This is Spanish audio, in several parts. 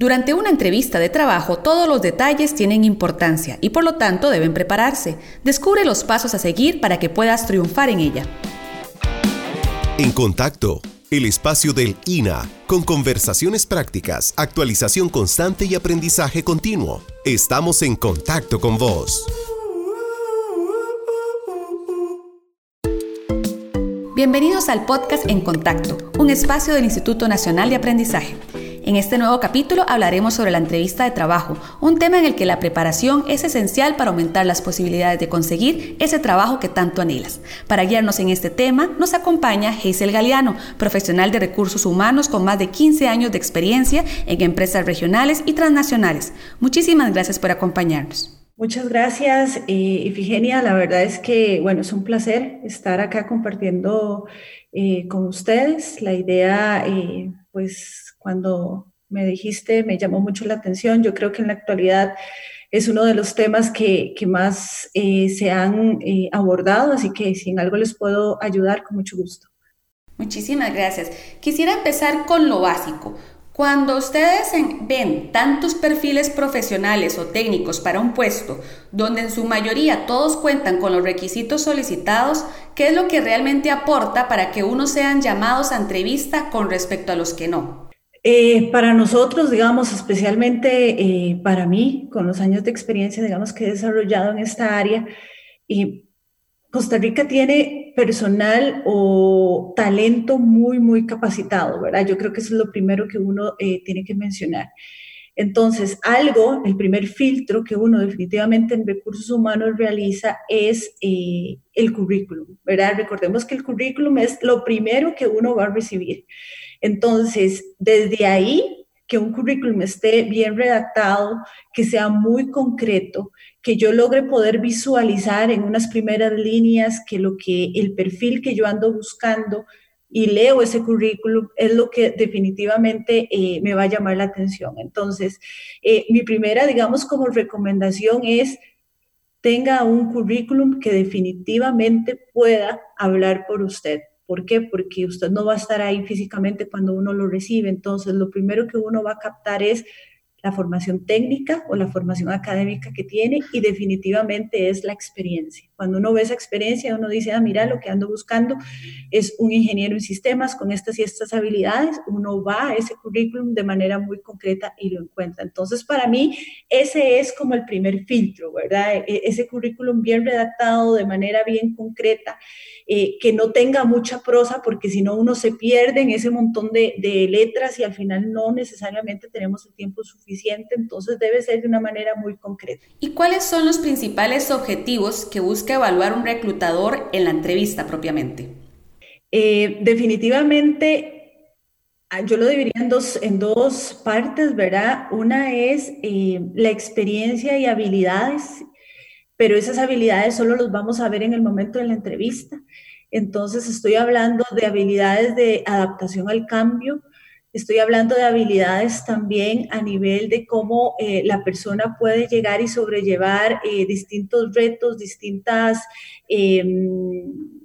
Durante una entrevista de trabajo todos los detalles tienen importancia y por lo tanto deben prepararse. Descubre los pasos a seguir para que puedas triunfar en ella. En contacto, el espacio del INA, con conversaciones prácticas, actualización constante y aprendizaje continuo. Estamos en contacto con vos. Bienvenidos al podcast En Contacto, un espacio del Instituto Nacional de Aprendizaje. En este nuevo capítulo hablaremos sobre la entrevista de trabajo, un tema en el que la preparación es esencial para aumentar las posibilidades de conseguir ese trabajo que tanto anhelas. Para guiarnos en este tema nos acompaña Hazel Galeano, profesional de recursos humanos con más de 15 años de experiencia en empresas regionales y transnacionales. Muchísimas gracias por acompañarnos. Muchas gracias, eh, Ifigenia. La verdad es que, bueno, es un placer estar acá compartiendo eh, con ustedes. La idea, eh, pues, cuando me dijiste, me llamó mucho la atención. Yo creo que en la actualidad es uno de los temas que, más eh, se han eh, abordado, así que si en algo les puedo ayudar, con mucho gusto. Muchísimas gracias. Quisiera empezar con lo básico. Cuando ustedes ven tantos perfiles profesionales o técnicos para un puesto, donde en su mayoría todos cuentan con los requisitos solicitados, ¿qué es lo que realmente aporta para que unos sean llamados a entrevista con respecto a los que no? Eh, para nosotros, digamos, especialmente eh, para mí, con los años de experiencia, digamos, que he desarrollado en esta área, y Costa Rica tiene personal o talento muy, muy capacitado, ¿verdad? Yo creo que eso es lo primero que uno eh, tiene que mencionar. Entonces, algo, el primer filtro que uno definitivamente en recursos humanos realiza es el currículum, ¿verdad? Recordemos que el currículum es lo primero que uno va a recibir. Entonces, desde ahí, que un currículum esté bien redactado, que sea muy concreto, que yo logre poder visualizar en unas primeras líneas que lo que el perfil que yo ando buscando y leo ese currículum es lo que definitivamente eh, me va a llamar la atención. Entonces, eh, mi primera, digamos, como recomendación es tenga un currículum que definitivamente pueda hablar por usted. ¿Por qué? Porque usted no va a estar ahí físicamente cuando uno lo recibe. Entonces, lo primero que uno va a captar es la formación técnica o la formación académica que tiene y definitivamente es la experiencia. Cuando uno ve esa experiencia, uno dice, ah, mira, lo que ando buscando es un ingeniero en sistemas con estas y estas habilidades, uno va a ese currículum de manera muy concreta y lo encuentra. Entonces, para mí, ese es como el primer filtro, ¿verdad? E, ese currículum bien redactado de manera bien concreta eh, que no tenga mucha prosa, porque si no uno se pierde en ese montón de, de, letras y al final no necesariamente tenemos el tiempo suficiente, entonces debe ser de una manera muy concreta. ¿Y cuáles son los principales objetivos que busca evaluar un reclutador en la entrevista propiamente? Eh, definitivamente ah, yo lo dividiría en dos, en dos partes, ¿verdad? Una es eh, la experiencia y habilidades pero esas habilidades solo los vamos a ver en el momento de la entrevista. Entonces estoy hablando de habilidades de adaptación al cambio, estoy hablando de habilidades también a nivel de cómo eh, la persona puede llegar y sobrellevar eh, distintos retos, distintas... Em,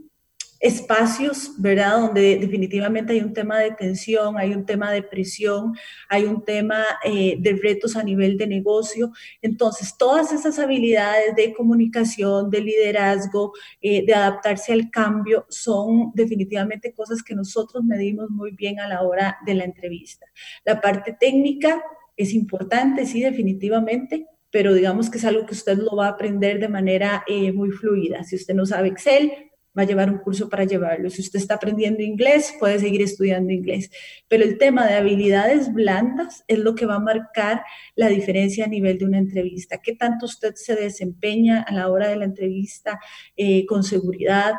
espacios, ¿verdad? Donde definitivamente hay un tema de tensión, hay un tema de presión, hay un tema eh, de retos a nivel de negocio. Entonces, todas esas habilidades de comunicación, de liderazgo, eh, de adaptarse al cambio, son definitivamente cosas que nosotros medimos muy bien a la hora de la entrevista. La parte técnica es importante, sí, definitivamente, pero digamos que es algo que usted lo va a aprender de manera eh, muy fluida. Si usted no sabe Excel, va a llevar un curso para llevarlo. Si usted está aprendiendo inglés, puede seguir estudiando inglés. Pero el tema de habilidades blandas es lo que va a marcar la diferencia a nivel de una entrevista. ¿Qué tanto usted se desempeña a la hora de la entrevista eh, con seguridad?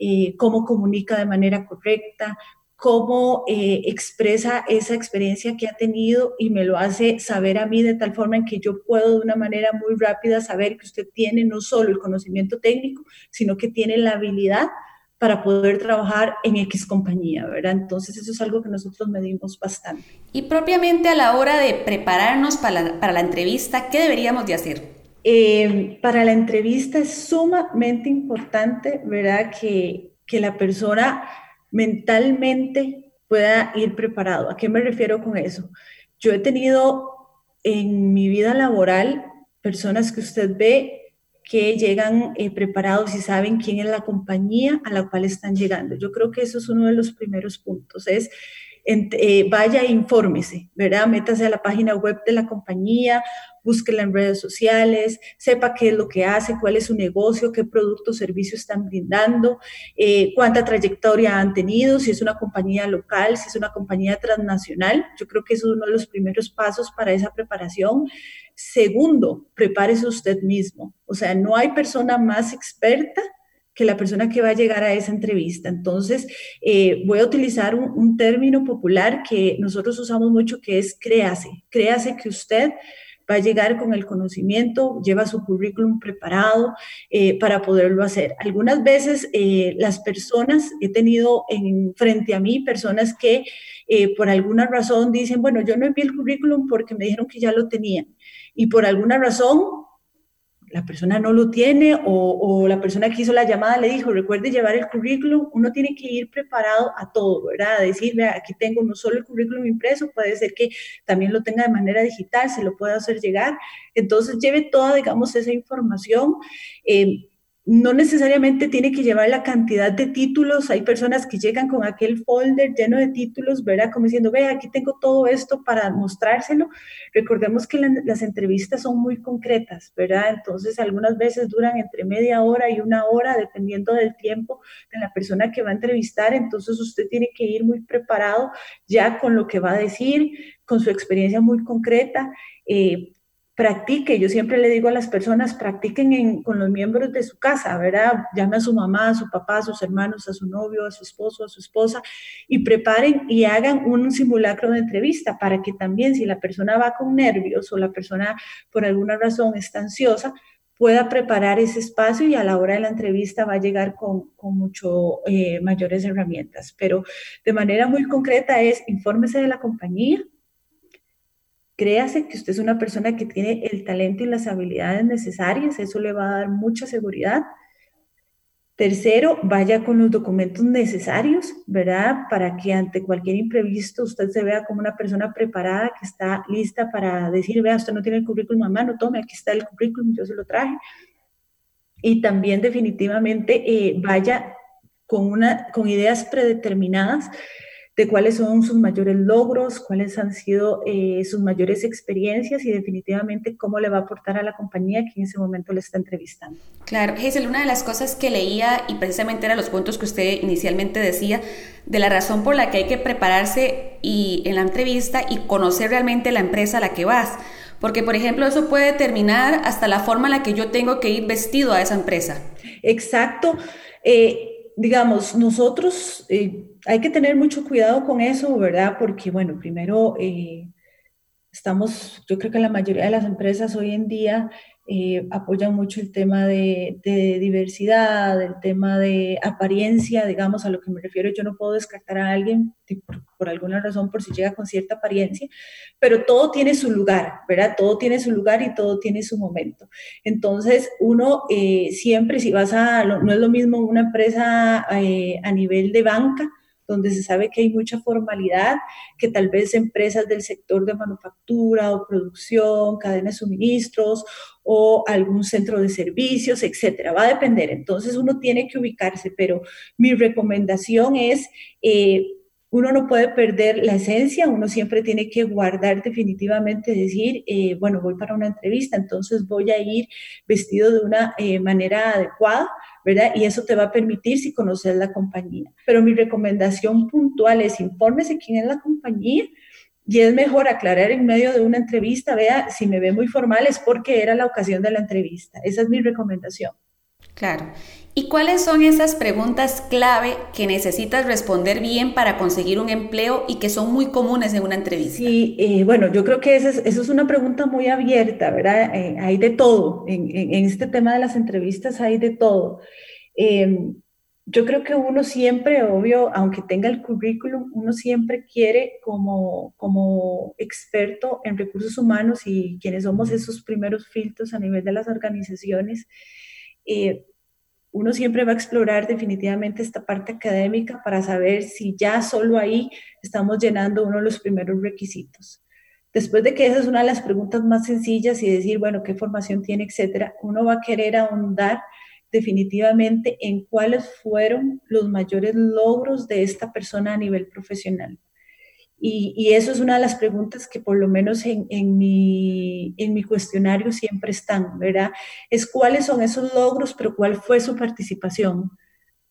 Eh, cómo comunica de manera correcta, cómo eh, expresa esa experiencia que ha tenido y me lo hace saber a mí de tal forma en que yo puedo de una manera muy rápida saber que usted tiene no solo el conocimiento técnico, sino que tiene la habilidad para poder trabajar en X compañía, ¿verdad? Entonces eso es algo que nosotros medimos bastante. Y propiamente a la hora de prepararnos para la, para la entrevista, ¿qué deberíamos de hacer? Eh, para la entrevista es sumamente importante, ¿verdad? Que, que la persona mentalmente pueda ir preparado. ¿A qué me refiero con eso? Yo he tenido en mi vida laboral personas que usted ve que llegan eh, preparados y saben quién es la compañía a la cual están llegando. Yo creo que eso es uno de los primeros puntos, es eh, vaya e infórmese, ¿verdad? Métase a la página web de la compañía, búsquela en redes sociales, sepa qué es lo que hace, cuál es su negocio, qué producto o servicio están brindando, eh, cuánta trayectoria han tenido, si es una compañía local, si es una compañía transnacional. Yo creo que es uno de los primeros pasos para esa preparación. Segundo, prepárese usted mismo. O sea, no hay persona más experta que la persona que va a llegar a esa entrevista. Entonces, eh, voy a utilizar un, término popular que nosotros usamos mucho, que es créase. Créase que usted va a llegar con el conocimiento, lleva su currículum preparado eh, para poderlo hacer. Algunas veces eh, las personas, he tenido en, frente a mí personas que por alguna razón dicen, bueno, yo no envié el currículum porque me dijeron que ya lo tenían. Y por alguna razón la persona no lo tiene o, la persona que hizo la llamada le dijo, recuerde llevar el currículum, uno tiene que ir preparado a todo, ¿verdad? Decir, vea, aquí tengo no solo el currículum impreso, puede ser que también lo tenga de manera digital, se lo pueda hacer llegar. Entonces, lleve toda, digamos, esa información. Eh, no necesariamente tiene que llevar la cantidad de títulos. Hay personas que llegan con aquel folder lleno de títulos, ¿verdad? Como diciendo, vea, aquí tengo todo esto para mostrárselo. Recordemos que las entrevistas son muy concretas, ¿verdad? Entonces, algunas veces duran entre media hora y una hora, dependiendo del tiempo de la persona que va a entrevistar. Entonces, usted tiene que ir muy preparado ya con lo que va a decir, con su experiencia muy concreta. Eh, practique, yo siempre le digo a las personas, practiquen con los miembros de su casa, ¿verdad? Llame a su mamá, a su papá, a sus hermanos, a su novio, a su esposo, a su esposa y preparen y hagan un simulacro de entrevista para que también si la persona va con nervios o la persona por alguna razón está ansiosa, pueda preparar ese espacio y a la hora de la entrevista va a llegar con, mucho eh, mayores herramientas. Pero de manera muy concreta es, infórmese de la compañía, Créase que usted es una persona que tiene el talento y las habilidades necesarias, eso le va a dar mucha seguridad. Tercero, vaya con los documentos necesarios, ¿verdad? Para que ante cualquier imprevisto usted se vea como una persona preparada que está lista para decir, vea, usted no tiene el currículum a mano, tome, aquí está el currículum, yo se lo traje. Y también definitivamente eh, vaya con, una, con ideas predeterminadas de cuáles son sus mayores logros, cuáles han sido eh, sus mayores experiencias y definitivamente cómo le va a aportar a la compañía que en ese momento le está entrevistando. Claro, Giselle, una de las cosas que leía y precisamente eran los puntos que usted inicialmente decía, de la razón por la que hay que prepararse y, en la entrevista y conocer realmente la empresa a la que vas. Porque, por ejemplo, eso puede determinar hasta la forma en la que yo tengo que ir vestido a esa empresa. Exacto. Eh, digamos, nosotros eh, hay que tener mucho cuidado con eso, ¿verdad? Porque, bueno, primero, eh, estamos, yo creo que la mayoría de las empresas hoy en día eh, mucho el tema de, diversidad, el tema de apariencia, digamos, a lo que me refiero, yo no puedo descartar a alguien por, alguna razón por si llega con cierta apariencia, pero todo tiene su lugar, ¿verdad? Todo tiene su lugar y todo tiene su momento. Entonces, uno eh, siempre, si vas a, no es lo mismo una empresa eh, a nivel de banca, donde se sabe que hay mucha formalidad, que tal vez empresas del sector de manufactura o producción, cadena de suministros o algún centro de servicios, etcétera. Va a depender. Entonces uno tiene que ubicarse, pero mi recomendación es... Eh, uno no puede perder la esencia, uno siempre tiene que guardar definitivamente, decir, eh, bueno, voy para una entrevista, entonces voy a ir vestido de una eh, manera adecuada, ¿verdad? Y eso te va a permitir si conoces la compañía. Pero mi recomendación puntual es infórmese quién es la compañía y es mejor aclarar en medio de una entrevista, vea, si me ve muy formal es porque era la ocasión de la entrevista. Esa es mi recomendación. Claro. ¿Y cuáles son esas preguntas clave que necesitas responder bien para conseguir un empleo y que son muy comunes en una entrevista? Sí, eh, bueno, yo creo que esa es, eso es una pregunta muy abierta, ¿verdad? Eh, hay de todo. En, en, este tema de las entrevistas hay de todo. Em, yo creo que uno siempre, obvio, aunque tenga el currículum, uno siempre quiere como, como experto en recursos humanos y quienes somos esos primeros filtros a nivel de las organizaciones, eh, uno siempre va a explorar definitivamente esta parte académica para saber si ya solo ahí estamos llenando uno de los primeros requisitos. Después de que esa es una de las preguntas más sencillas y decir, bueno, qué formación tiene, etcétera, uno va a querer ahondar definitivamente en cuáles fueron los mayores logros de esta persona a nivel profesional. Y, eso es una de las preguntas que por lo menos en, en, mi, en mi cuestionario siempre están, ¿verdad? Es cuáles son esos logros, pero cuál fue su participación.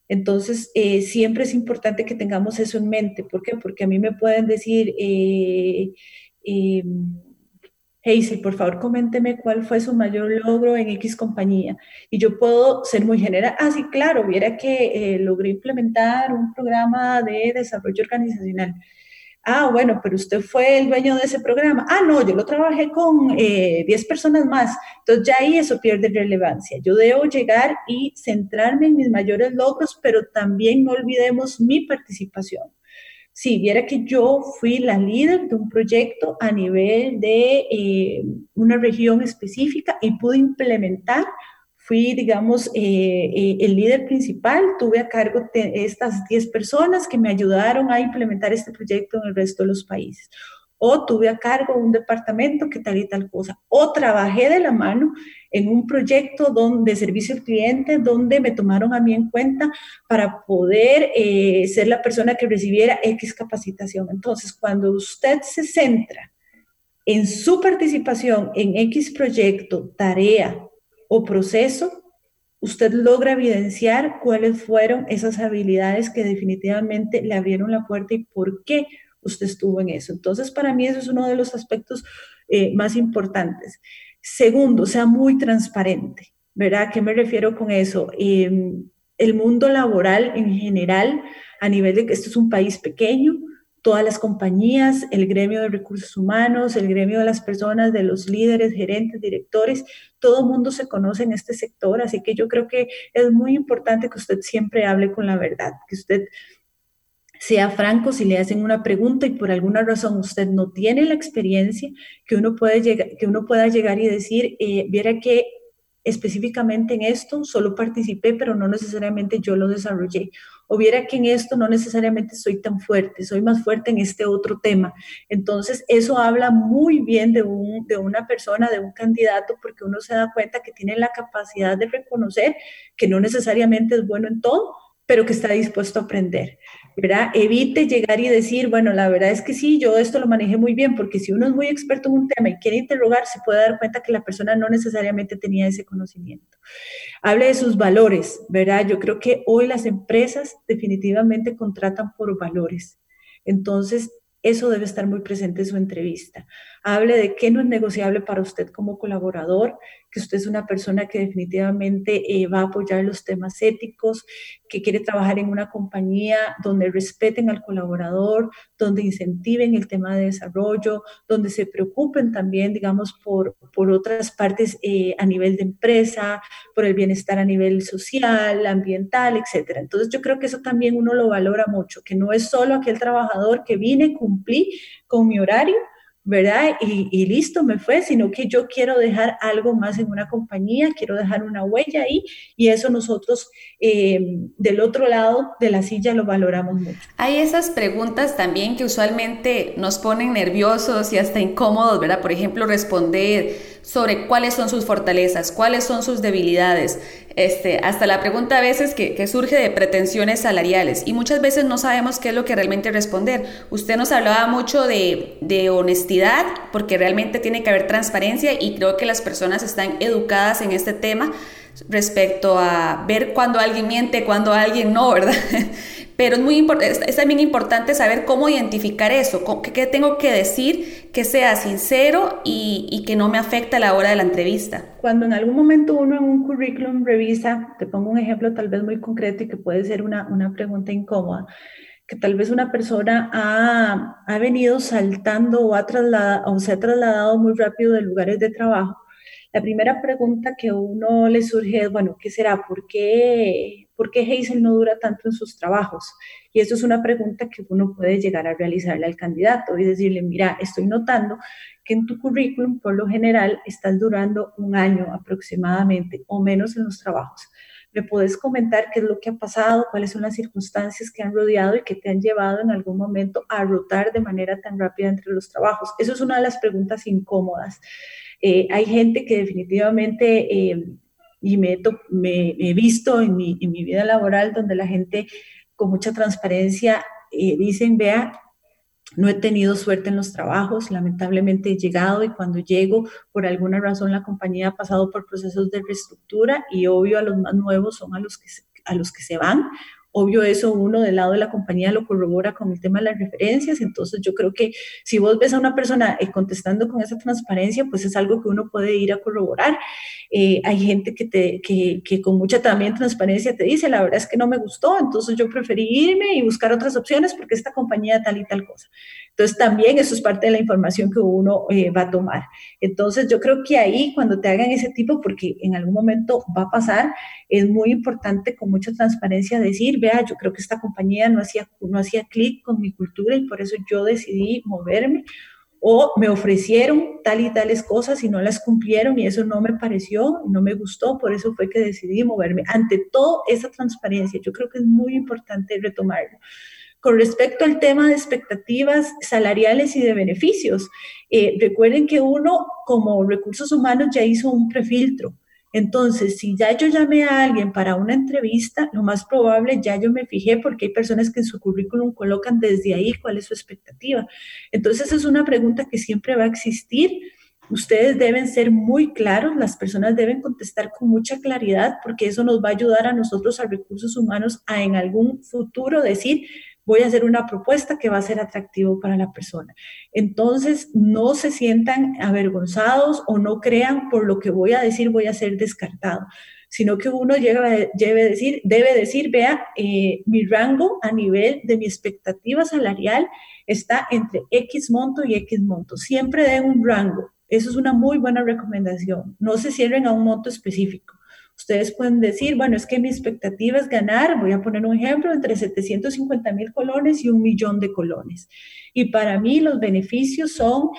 Entonces, eh, siempre es importante que tengamos eso en mente. ¿Por qué? Porque a mí me pueden decir, eh, eh, Hazel, por favor, coménteme cuál fue su mayor logro en X compañía. Y yo puedo ser muy general. Ah, sí, claro, viera que eh, logré implementar un programa de desarrollo organizacional. Ah, bueno, pero usted fue el dueño de ese programa. Ah, no, yo lo trabajé con 10 eh, personas más. Entonces ya ahí eso pierde relevancia. Yo debo llegar y centrarme en mis mayores logros, pero también no olvidemos mi participación. Si viera que yo fui la líder de un proyecto a nivel de eh, una región específica y pude implementar fui, digamos, eh, eh, el líder principal, tuve a cargo estas 10 personas que me ayudaron a implementar este proyecto en el resto de los países. O tuve a cargo un departamento que tal y tal cosa. O trabajé de la mano en un proyecto de servicio al cliente donde me tomaron a mí en cuenta para poder eh, ser la persona que recibiera X capacitación. Entonces, cuando usted se centra en su participación en X proyecto, tarea, o proceso, usted logra evidenciar cuáles fueron esas habilidades que definitivamente le abrieron la puerta y por qué usted estuvo en eso. Entonces, para mí eso es uno de los aspectos eh, más importantes. Segundo, sea muy transparente, ¿verdad? ¿A qué me refiero con eso? Em, el mundo laboral en general, a nivel de que esto es un país pequeño, todas las compañías, el gremio de recursos humanos, el gremio de las personas, de los líderes, gerentes, directores, todo mundo se conoce en este sector, así que yo creo que es muy importante que usted siempre hable con la verdad, que usted sea franco si le hacen una pregunta y por alguna razón usted no tiene la experiencia, que uno, puede llegar, que uno pueda llegar y decir, eh, viera que específicamente en esto solo participé, pero no necesariamente yo lo desarrollé. O viera que en esto no necesariamente soy tan fuerte, soy más fuerte en este otro tema. Entonces, eso habla muy bien de, un, de una persona, de un candidato, porque uno se da cuenta que tiene la capacidad de reconocer que no necesariamente es bueno en todo, pero que está dispuesto a aprender. ¿Verdad? Evite llegar y decir, bueno, la verdad es que sí, yo esto lo manejé muy bien, porque si uno es muy experto en un tema y quiere interrogar, se puede dar cuenta que la persona no necesariamente tenía ese conocimiento. Hable de sus valores, ¿verdad? Yo creo que hoy las empresas definitivamente contratan por valores. Entonces, eso debe estar muy presente en su entrevista. Hable de qué no es negociable para usted como colaborador, que usted es una persona que definitivamente eh, va a apoyar los temas éticos, que quiere trabajar en una compañía donde respeten al colaborador, donde incentiven el tema de desarrollo, donde se preocupen también, digamos, por, por otras partes eh, a nivel de empresa, por el bienestar a nivel social, ambiental, etc. Entonces yo creo que eso también uno lo valora mucho, que no es solo aquel trabajador que vine, cumplí con mi horario, ¿verdad? Y, listo, me fue, sino que yo quiero dejar algo más en una compañía, quiero dejar una huella ahí y eso nosotros eh, del otro lado de la silla lo valoramos mucho. Hay esas preguntas también que usualmente nos ponen nerviosos y hasta incómodos, ¿verdad? Por ejemplo, responder sobre cuáles son sus fortalezas, cuáles son sus debilidades, este, hasta la pregunta a veces que, surge de pretensiones salariales y muchas veces no sabemos qué es lo que realmente responder. Usted nos hablaba mucho de, de honestidad porque realmente tiene que haber transparencia y creo que las personas están educadas en este tema respecto a ver cuando alguien miente, cuando alguien no, ¿verdad? Pero es, muy es también importante saber cómo identificar eso, qué, tengo que decir que sea sincero y, que no me afecte a la hora de la entrevista. Cuando en algún momento uno en un currículum revisa, te pongo un ejemplo tal vez muy concreto y que puede ser una, una pregunta incómoda, que tal vez una persona ha, ha venido saltando o, ha trasladado, o se ha trasladado muy rápido de lugares de trabajo la primera pregunta que uno le surge es, bueno, ¿qué será? ¿Por qué, ¿Por qué Hazel no dura tanto en sus trabajos? Y eso es una pregunta que uno puede llegar a realizarle al candidato y decirle, mira, estoy notando que en tu currículum por lo general estás durando un año aproximadamente o menos en los trabajos. me puedes comentar qué es lo que ha pasado, cuáles son las circunstancias que han rodeado y que te han llevado en algún momento a rotar de manera tan rápida entre los trabajos. Eso es una de las preguntas incómodas. Eh, hay gente que definitivamente, eh, y me, he visto en mi, vida laboral, donde la gente con mucha transparencia eh, dicen, vea, no he tenido suerte en los trabajos, lamentablemente he llegado y cuando llego, por alguna razón, la compañía ha pasado por procesos de reestructura y obvio a los más nuevos son a los que a los que se van Obvio, eso uno del lado de la compañía lo corrobora con el tema de las referencias. Entonces, yo creo que si vos ves a una persona eh, contestando con esa transparencia, pues es algo que uno puede ir a corroborar. Eh, hay gente que, te, que, que, con mucha también transparencia te dice, la verdad es que no me gustó, entonces yo preferí irme y buscar otras opciones porque esta compañía tal y tal cosa. Entonces, también eso es parte de la información que uno eh, va a tomar. Entonces, yo creo que ahí, cuando te hagan ese tipo, porque en algún momento va a pasar, es muy importante con mucha transparencia decir, vea, yo creo que esta compañía no hacía, no hacía clic con mi cultura y por eso yo decidí moverme o me ofrecieron tal y tales cosas y no las cumplieron y eso no me pareció, no me gustó, por eso fue que decidí moverme. Ante toda esa transparencia, yo creo que es muy importante retomarlo. Con respecto al tema de expectativas salariales y de beneficios, eh, recuerden que uno como recursos humanos ya hizo un prefiltro. Entonces, si ya yo llamé a alguien para una entrevista, lo más probable ya yo me fijé porque hay personas que en su currículum colocan desde ahí cuál es su expectativa. Entonces, es una pregunta que siempre va a existir. Ustedes deben ser muy claros, las personas deben contestar con mucha claridad porque eso nos va a ayudar a nosotros, a recursos humanos, a en algún futuro decir, voy a hacer una propuesta que va a ser atractivo para la persona. Entonces, no se sientan avergonzados o no crean por lo que voy a decir voy a ser descartado, sino que uno debe, decir, debe decir, vea, eh, mi rango a nivel de mi expectativa salarial está entre X monto y X monto. Siempre den un rango. Eso es una muy buena recomendación. No se cierren a un monto específico. Ustedes pueden decir, bueno, es que mi expectativa es ganar, voy a poner un ejemplo, entre 750 mil colones y un millón de colones. Y para mí los beneficios son,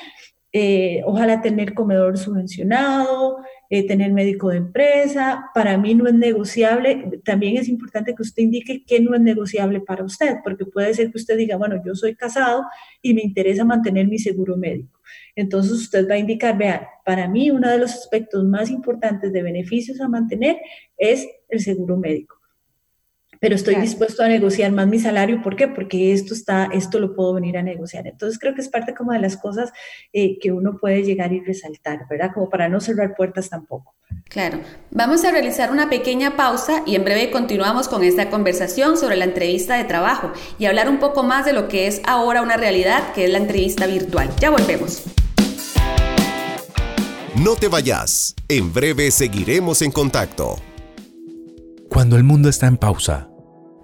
eh, ojalá tener comedor subvencionado, eh, tener médico de empresa. Para mí no es negociable. También es importante que usted indique qué no es negociable para usted, porque puede ser que usted diga, bueno, yo soy casado y me interesa mantener mi seguro médico. Entonces usted va a indicar, vean, para mí uno de los aspectos más importantes de beneficios a mantener es el seguro médico. Pero estoy dispuesto a negociar más mi salario. ¿Por qué? Porque esto está, esto lo puedo venir a negociar. Entonces creo que es parte como de las cosas eh, que uno puede llegar y resaltar, ¿verdad? Como para no cerrar puertas tampoco. Claro. Vamos a realizar una pequeña pausa y en breve continuamos con esta conversación sobre la entrevista de trabajo y hablar un poco más de lo que es ahora una realidad, que es la entrevista virtual. Ya volvemos. No te vayas. En breve seguiremos en contacto. Cuando el mundo está en pausa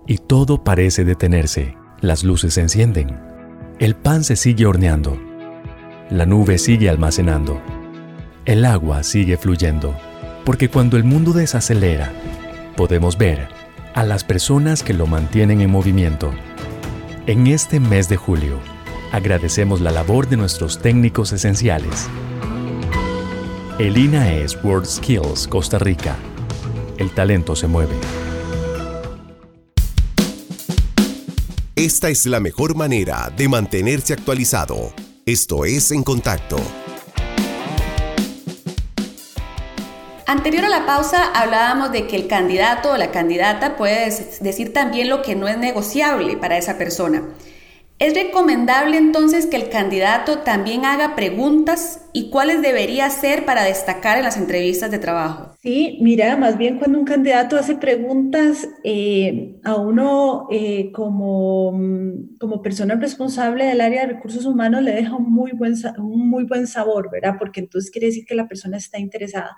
y todo parece detenerse, las luces se encienden, el pan se sigue horneando, la nube sigue almacenando, el agua sigue fluyendo, porque cuando el mundo desacelera, podemos ver a las personas que lo mantienen en movimiento. En este mes de julio, agradecemos la labor de nuestros técnicos esenciales el es World Skills Costa Rica. El talento se mueve. Esta es la mejor manera de mantenerse actualizado. Esto es En Contacto. Anterior a la pausa hablábamos de que el candidato o la candidata puede decir también lo que no es negociable para esa persona. ¿Es recomendable entonces que el candidato también haga preguntas y cuáles debería hacer para destacar en las entrevistas de trabajo? Sí, mira, más bien cuando un candidato hace preguntas eh, a uno eh, como, mm, como persona responsable del área de recursos humanos le deja un muy buen, un muy buen sabor, ¿verdad? Porque entonces quiere decir que la persona está interesada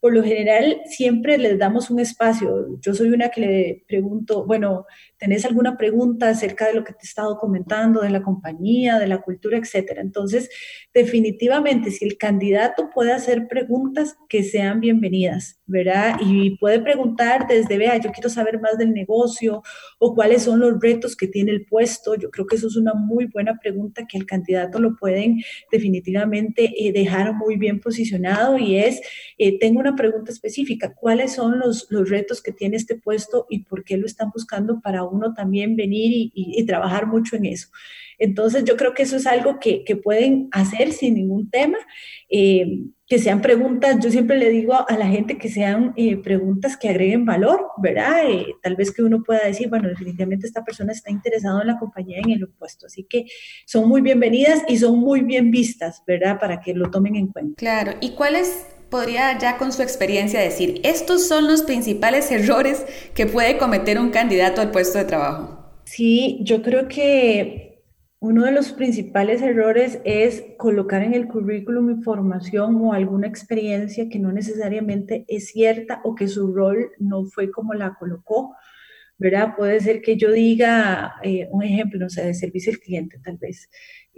por lo general siempre les damos un espacio. Yo soy una que le pregunto, bueno, ¿tenés alguna pregunta acerca de lo que te he estado comentando, de la compañía, de la cultura, etcétera? Entonces, definitivamente, si el candidato puede hacer preguntas que sean bienvenidas, ¿verdad? Y puede preguntar desde, vea, yo quiero saber más del negocio o cuáles son los retos que tiene el puesto. Yo creo que eso es una muy buena pregunta que el candidato lo pueden definitivamente eh, dejar muy bien posicionado y es, eh, tengo una pregunta específica, ¿cuáles son los, los retos que tiene este puesto y por qué lo están buscando para uno también venir y, trabajar mucho en eso? Entonces yo creo que eso es algo que, pueden hacer sin ningún tema. Eh, que sean preguntas, yo siempre le digo a la gente que sean eh, preguntas que agreguen valor, ¿verdad? Eh, tal vez que uno pueda decir, bueno, definitivamente esta persona está interesada en la compañía en el opuesto, así que son muy bienvenidas y son muy bien vistas, ¿verdad? Para que lo tomen en cuenta. Claro, ¿y cuáles podría ya con su experiencia decir, estos son los principales errores que puede cometer un candidato al puesto de trabajo? Sí, yo creo que uno de los principales errores es colocar en el currículum información o alguna experiencia que no necesariamente es cierta o que su rol no fue como la colocó, ¿verdad? Puede ser que yo diga, eh, un ejemplo, no sé, de servicio al cliente tal vez.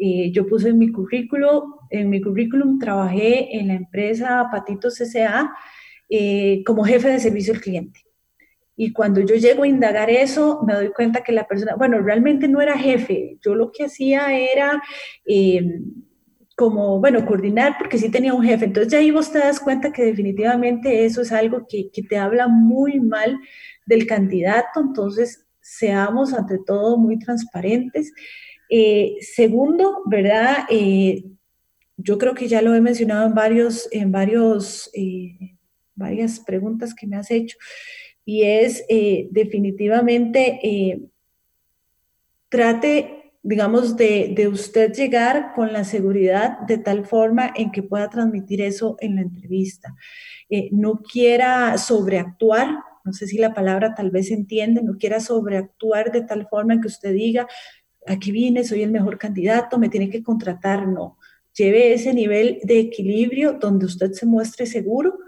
Eh, yo puse en mi currículum, en mi currículum trabajé en la empresa Patitos S.A. Eh, como jefe de servicio al cliente. Y cuando yo llego a indagar eso, me doy cuenta que la persona, bueno, realmente no era jefe, yo lo que hacía era... Em, como, bueno, coordinar, porque sí tenía un jefe. Entonces ya ahí vos te das cuenta que definitivamente eso es algo que, que te habla muy mal del candidato. Entonces, seamos ante todo muy transparentes. Eh, segundo, ¿verdad? Eh, yo creo que ya lo he mencionado en varios, en varios, eh, varias preguntas que me has hecho y es definitivamente trate, digamos, de, usted llegar con la seguridad de tal forma en que pueda transmitir eso en la entrevista. No quiera sobreactuar, no sé si la palabra tal vez se entiende, no quiera sobreactuar de tal forma que usted diga, aquí vine, soy el mejor candidato, me tiene que contratar, no. Lleve ese nivel de equilibrio donde usted se muestre seguro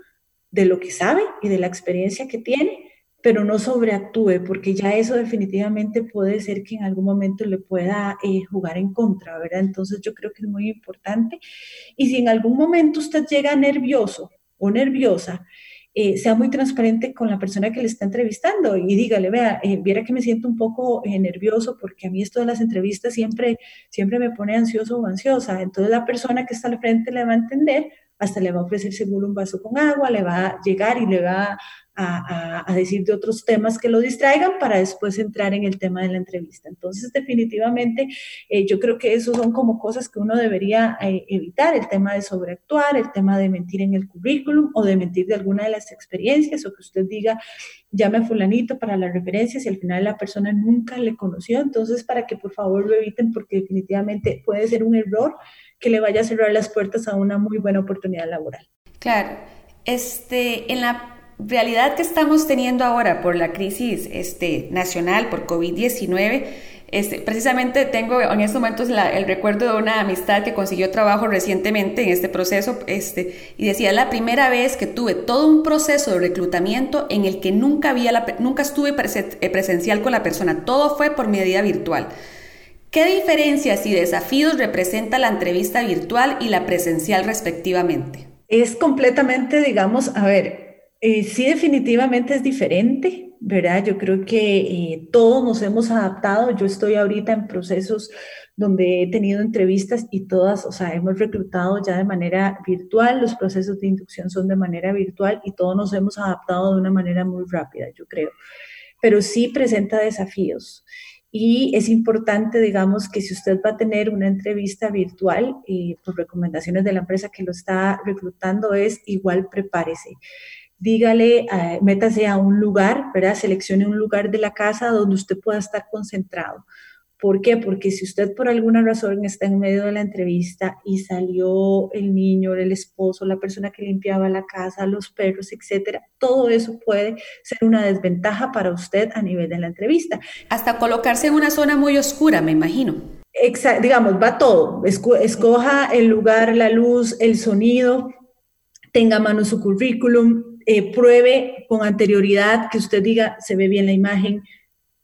de lo que sabe y de la experiencia que tiene, pero no sobreactúe, porque ya eso definitivamente puede ser que en algún momento le pueda eh, jugar en contra, ¿verdad? Entonces yo creo que es muy importante. Y si en algún momento usted llega nervioso o nerviosa, eh, sea muy transparente con la persona que le está entrevistando y dígale, vea, eh, viera que me siento un poco nervioso porque a mí esto de las entrevistas siempre, siempre me pone ansioso o ansiosa. Entonces la persona que está al frente le va a entender hasta le va a ofrecer seguro un vaso con agua, le va a llegar y le va a, decir de otros temas que lo distraigan para después entrar en el tema de la entrevista. Entonces, definitivamente, eh, yo creo que esos son como cosas que uno debería eh, evitar, el tema de sobreactuar, el tema de mentir en el currículum o de mentir de alguna de las experiencias o que usted diga, llame a fulanito para las referencias y al final la persona nunca le conoció. Entonces, para que por favor lo eviten porque definitivamente puede ser un error que le vaya a cerrar las puertas a una muy buena oportunidad laboral. Claro. Este, en la realidad que estamos teniendo ahora por la crisis este, nacional, por COVID-19, este, precisamente tengo en estos momentos el recuerdo de una amistad que consiguió trabajo recientemente en este proceso este, y decía, la primera vez que tuve todo un proceso de reclutamiento en el que nunca, había la, nunca estuve eh, presencial con la persona, todo fue por medida virtual. ¿Qué diferencias y desafíos representa la entrevista virtual y la presencial respectivamente? Es completamente, digamos, a ver, eh, sí, definitivamente es diferente, ¿verdad? Yo creo que eh, todos nos hemos adaptado. Yo estoy ahorita en procesos donde he tenido entrevistas y todas, o sea, hemos reclutado ya de manera virtual, los procesos de inducción son de manera virtual y todos nos hemos adaptado de una manera muy rápida, yo creo. Pero sí presenta desafíos. Y es importante, digamos, que si usted va a tener una entrevista virtual, por recomendaciones de la empresa que lo está reclutando, es igual prepárese dígale, eh, métase a un lugar, ¿verdad? Seleccione un lugar de la casa donde usted pueda estar concentrado. ¿Por qué? Porque si usted por alguna razón está en medio de la entrevista y salió el niño, el esposo, la persona que limpiaba la casa, los perros, etcétera, todo eso puede ser una desventaja para usted a nivel de la entrevista. Hasta colocarse en una zona muy oscura, me imagino. Exacto, digamos, va todo. Escoja el lugar, la luz, el sonido, tenga a mano su currículum, eh, pruebe con anterioridad que usted diga, se ve bien la imagen,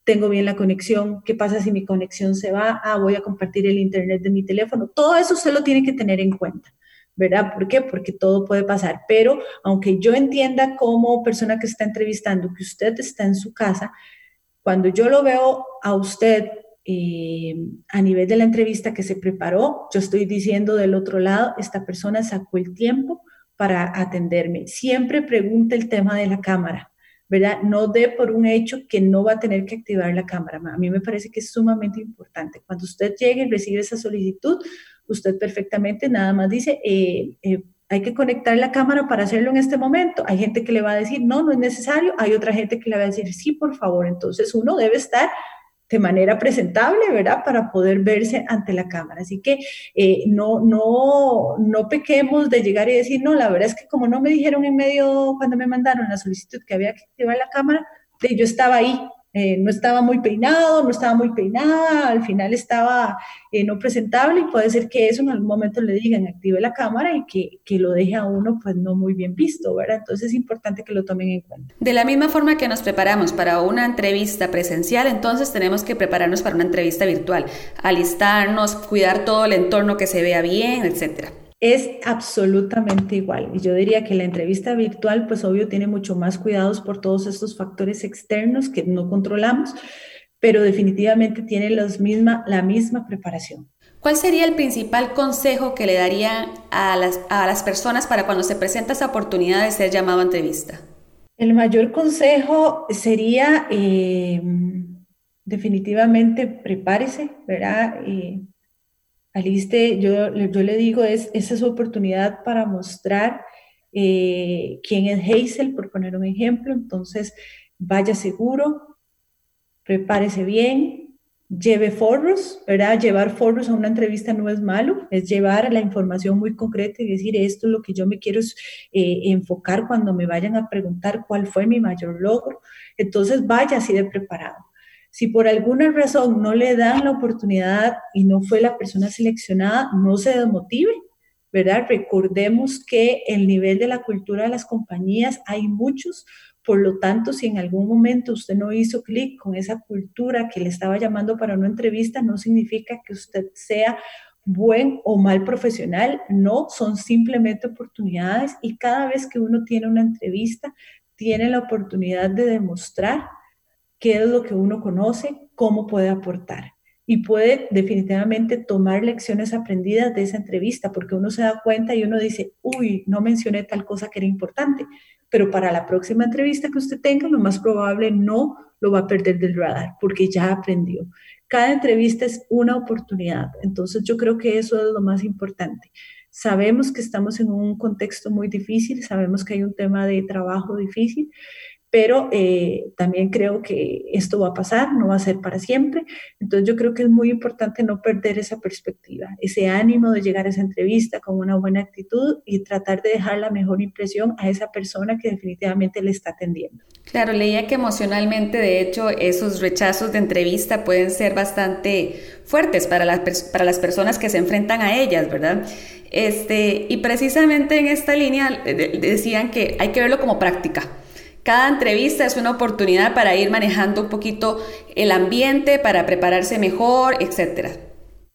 tengo bien la conexión, qué pasa si mi conexión se va, ah, voy a compartir el internet de mi teléfono, todo eso usted lo tiene que tener en cuenta. ¿verdad? ¿Por qué? Porque todo puede pasar. Pero aunque yo entienda como persona que está entrevistando que usted está en su casa, cuando yo lo veo a usted eh, a nivel de la entrevista que se preparó, yo estoy diciendo del otro lado, esta persona sacó el tiempo para atenderme. Siempre pregunte el tema de la cámara. ¿Verdad? No dé por un hecho que no va a tener que activar la cámara. A mí me parece que es sumamente importante. Cuando usted llegue y recibe esa solicitud, usted perfectamente nada más dice, eh, eh, hay que conectar la cámara para hacerlo en este momento. Hay gente que le va a decir, no, no es necesario. Hay otra gente que le va a decir, sí, por favor. Entonces uno debe estar de manera presentable, ¿verdad? Para poder verse ante la cámara. Así que eh, no, no, no pequemos de llegar y decir, no, la verdad es que como no me dijeron en medio, cuando me mandaron la solicitud que había que activar la cámara, yo estaba ahí, eh, no estaba muy peinado, no estaba muy peinada, al final estaba eh, no presentable y puede ser que eso en algún momento le digan active la cámara y que, que, lo deje a uno pues no muy bien visto, ¿verdad? Entonces es importante que lo tomen en cuenta. De la misma forma que nos preparamos para una entrevista presencial, entonces tenemos que prepararnos para una entrevista virtual, alistarnos, cuidar todo el entorno que se vea bien, etcétera es absolutamente igual. Y yo diría que la entrevista virtual, pues obvio, tiene mucho más cuidados por todos estos factores externos que no controlamos, pero definitivamente tiene los misma, la misma preparación. ¿Cuál sería el principal consejo que le daría a las, a las personas para cuando se presenta esa oportunidad de ser llamado a entrevista? El mayor consejo sería eh, definitivamente prepárese, ¿verdad? Eh, Aliste, yo, yo le digo, es, esa es su oportunidad para mostrar eh, quién es Hazel, por poner un ejemplo. Entonces, vaya seguro, prepárese bien, lleve foros, ¿verdad? Llevar foros a una entrevista no es malo, es llevar la información muy concreta y decir, esto es lo que yo me quiero eh, enfocar cuando me vayan a preguntar cuál fue mi mayor logro. Entonces, vaya así de preparado. Si por alguna razón no le dan la oportunidad y no fue la persona seleccionada, no se desmotive, ¿verdad? Recordemos que el nivel de la cultura de las compañías hay muchos, por lo tanto, si en algún momento usted no hizo clic con esa cultura que le estaba llamando para una entrevista, no significa que usted sea buen o mal profesional, no, son simplemente oportunidades y cada vez que uno tiene una entrevista, tiene la oportunidad de demostrar qué es lo que uno conoce, cómo puede aportar. Y puede definitivamente tomar lecciones aprendidas de esa entrevista, porque uno se da cuenta y uno dice, uy, no mencioné tal cosa que era importante, pero para la próxima entrevista que usted tenga, lo más probable no lo va a perder del radar, porque ya aprendió. Cada entrevista es una oportunidad, entonces yo creo que eso es lo más importante. Sabemos que estamos en un contexto muy difícil, sabemos que hay un tema de trabajo difícil, pero eh, también creo que esto va a pasar, no va a ser para siempre. Entonces yo creo que es muy importante no perder esa perspectiva, ese ánimo de llegar a esa entrevista con una buena actitud y tratar de dejar la mejor impresión a esa persona que definitivamente le está atendiendo. Claro, leía que emocionalmente, de hecho, esos rechazos de entrevista pueden ser bastante fuertes para las, para las personas que se enfrentan a ellas, ¿verdad? Este, y precisamente en esta línea decían que hay que verlo como práctica cada entrevista es una oportunidad para ir manejando un poquito el ambiente, para prepararse mejor, etcétera.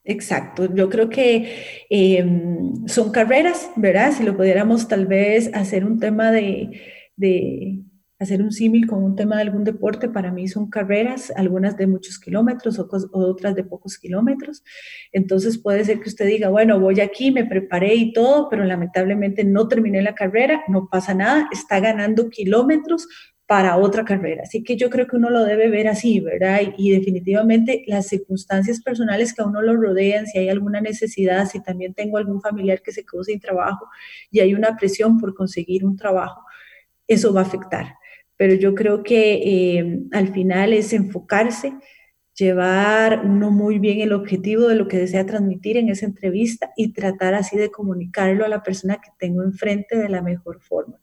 Exacto, yo creo que em, son carreras, ¿verdad? Si lo pudiéramos tal vez hacer un tema de hacer un símil con un tema de algún deporte, para mí son carreras, algunas de muchos kilómetros o, otras de pocos kilómetros. Entonces puede ser que usted diga, bueno, voy aquí, me preparé y todo, pero lamentablemente no terminé la carrera, no pasa nada, está ganando kilómetros para otra carrera. Así que yo creo que uno lo debe ver así, ¿verdad? Y, definitivamente las circunstancias personales que a uno lo rodean, si hay alguna necesidad, si también tengo algún familiar que se quedó sin trabajo y hay una presión por conseguir un trabajo, eso va a afectar pero yo creo que eh, al final es enfocarse, llevar uno muy bien el objetivo de lo que desea transmitir en esa entrevista y tratar así de comunicarlo a la persona que tengo enfrente de la mejor forma.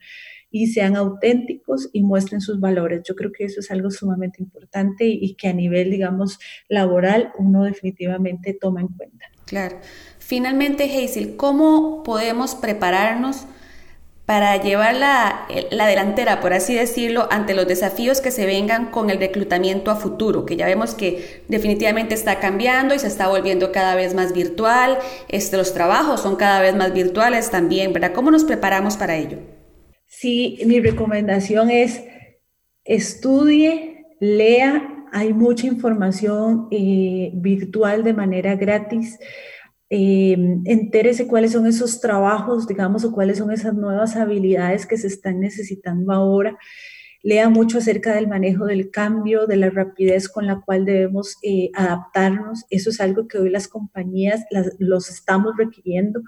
Y sean auténticos y muestren sus valores. Yo creo que eso es algo sumamente importante y que a nivel, digamos, laboral uno definitivamente toma en cuenta. Claro. Finalmente, Hazel, ¿cómo podemos prepararnos? Para llevar la, delantera, por así decirlo, ante los desafíos que se vengan con el reclutamiento a futuro, que ya vemos que definitivamente está cambiando y se está volviendo cada vez más virtual, este, los trabajos son cada vez más virtuales también, ¿verdad? ¿Cómo nos preparamos para ello? Sí, mi recomendación es estudie, lea, hay mucha información eh, virtual de manera gratis eh, entérese cuáles son esos trabajos, digamos, o cuáles son esas nuevas habilidades que se están necesitando ahora. Lea mucho acerca del manejo del cambio, de la rapidez con la cual debemos eh, adaptarnos. Eso es algo que hoy las compañías los estamos requiriendo.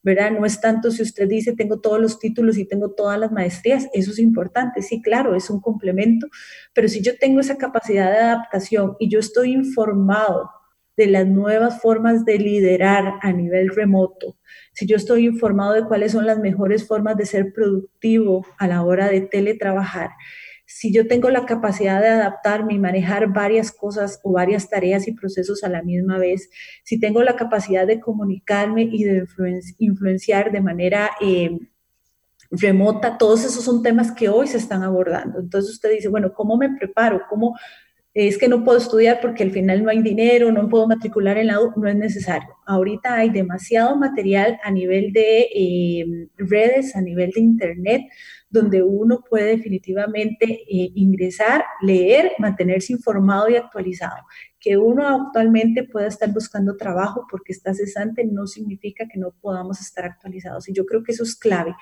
¿verdad? No es tanto si usted dice tengo todos los títulos y tengo todas las maestrías, eso es importante, sí, claro, es un complemento, pero si yo tengo esa capacidad de adaptación y yo estoy informado de las nuevas formas de liderar a nivel remoto, si yo estoy informado de cuáles son las mejores formas de ser productivo a la hora de teletrabajar, si yo tengo la capacidad de adaptarme y manejar varias cosas o varias tareas y procesos a la misma vez, si tengo la capacidad de comunicarme y de influenciar de manera eh, remota, todos esos son temas que hoy se están abordando. Entonces usted dice, bueno, ¿cómo me preparo? ¿Cómo, es que no puedo estudiar porque al final no hay dinero, no puedo matricular en la U, no es necesario. Ahorita hay demasiado material a nivel de eh, redes, a nivel de Internet, donde uno puede definitivamente eh, ingresar, leer, mantenerse informado y actualizado. Que uno actualmente pueda estar buscando trabajo porque está cesante no significa que no podamos estar actualizados. Y yo creo que eso es clave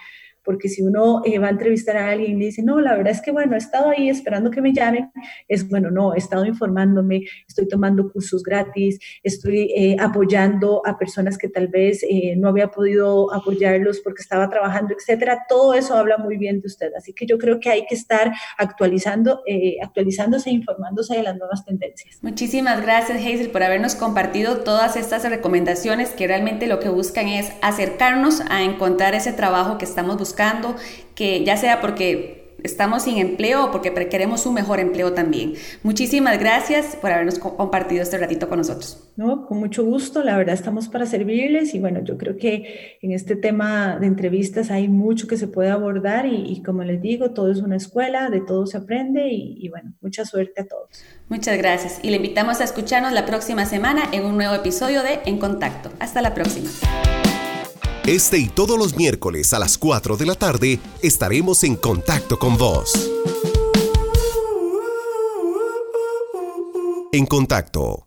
porque si uno eh, va a entrevistar a alguien y dice, no, la verdad es que, bueno, he estado ahí esperando que me llamen, es, bueno, no, he estado informándome, estoy tomando cursos gratis, estoy eh, apoyando a personas que tal vez eh, no había podido apoyarlos porque estaba trabajando, etcétera. Todo eso habla muy bien de usted. Así que yo creo que hay que estar actualizando, actualizándose e informándose de las nuevas tendencias. Muchísimas gracias, Hazel, por habernos compartido todas estas recomendaciones que realmente lo que buscan es acercarnos a encontrar ese trabajo que estamos buscando buscando, que ya sea porque estamos sin empleo o porque queremos un mejor empleo también. Muchísimas gracias por habernos compartido este ratito con nosotros. No, con mucho gusto, la verdad estamos para servirles y bueno, yo creo que en este tema de entrevistas hay mucho que se puede abordar y, como les digo, todo es una escuela, de todo se aprende y, y bueno, mucha suerte a todos. Muchas gracias y le invitamos a escucharnos la próxima semana en un nuevo episodio de En Contacto. Hasta la próxima. Este y todos los miércoles a las 4 de la tarde estaremos en contacto con vos. En contacto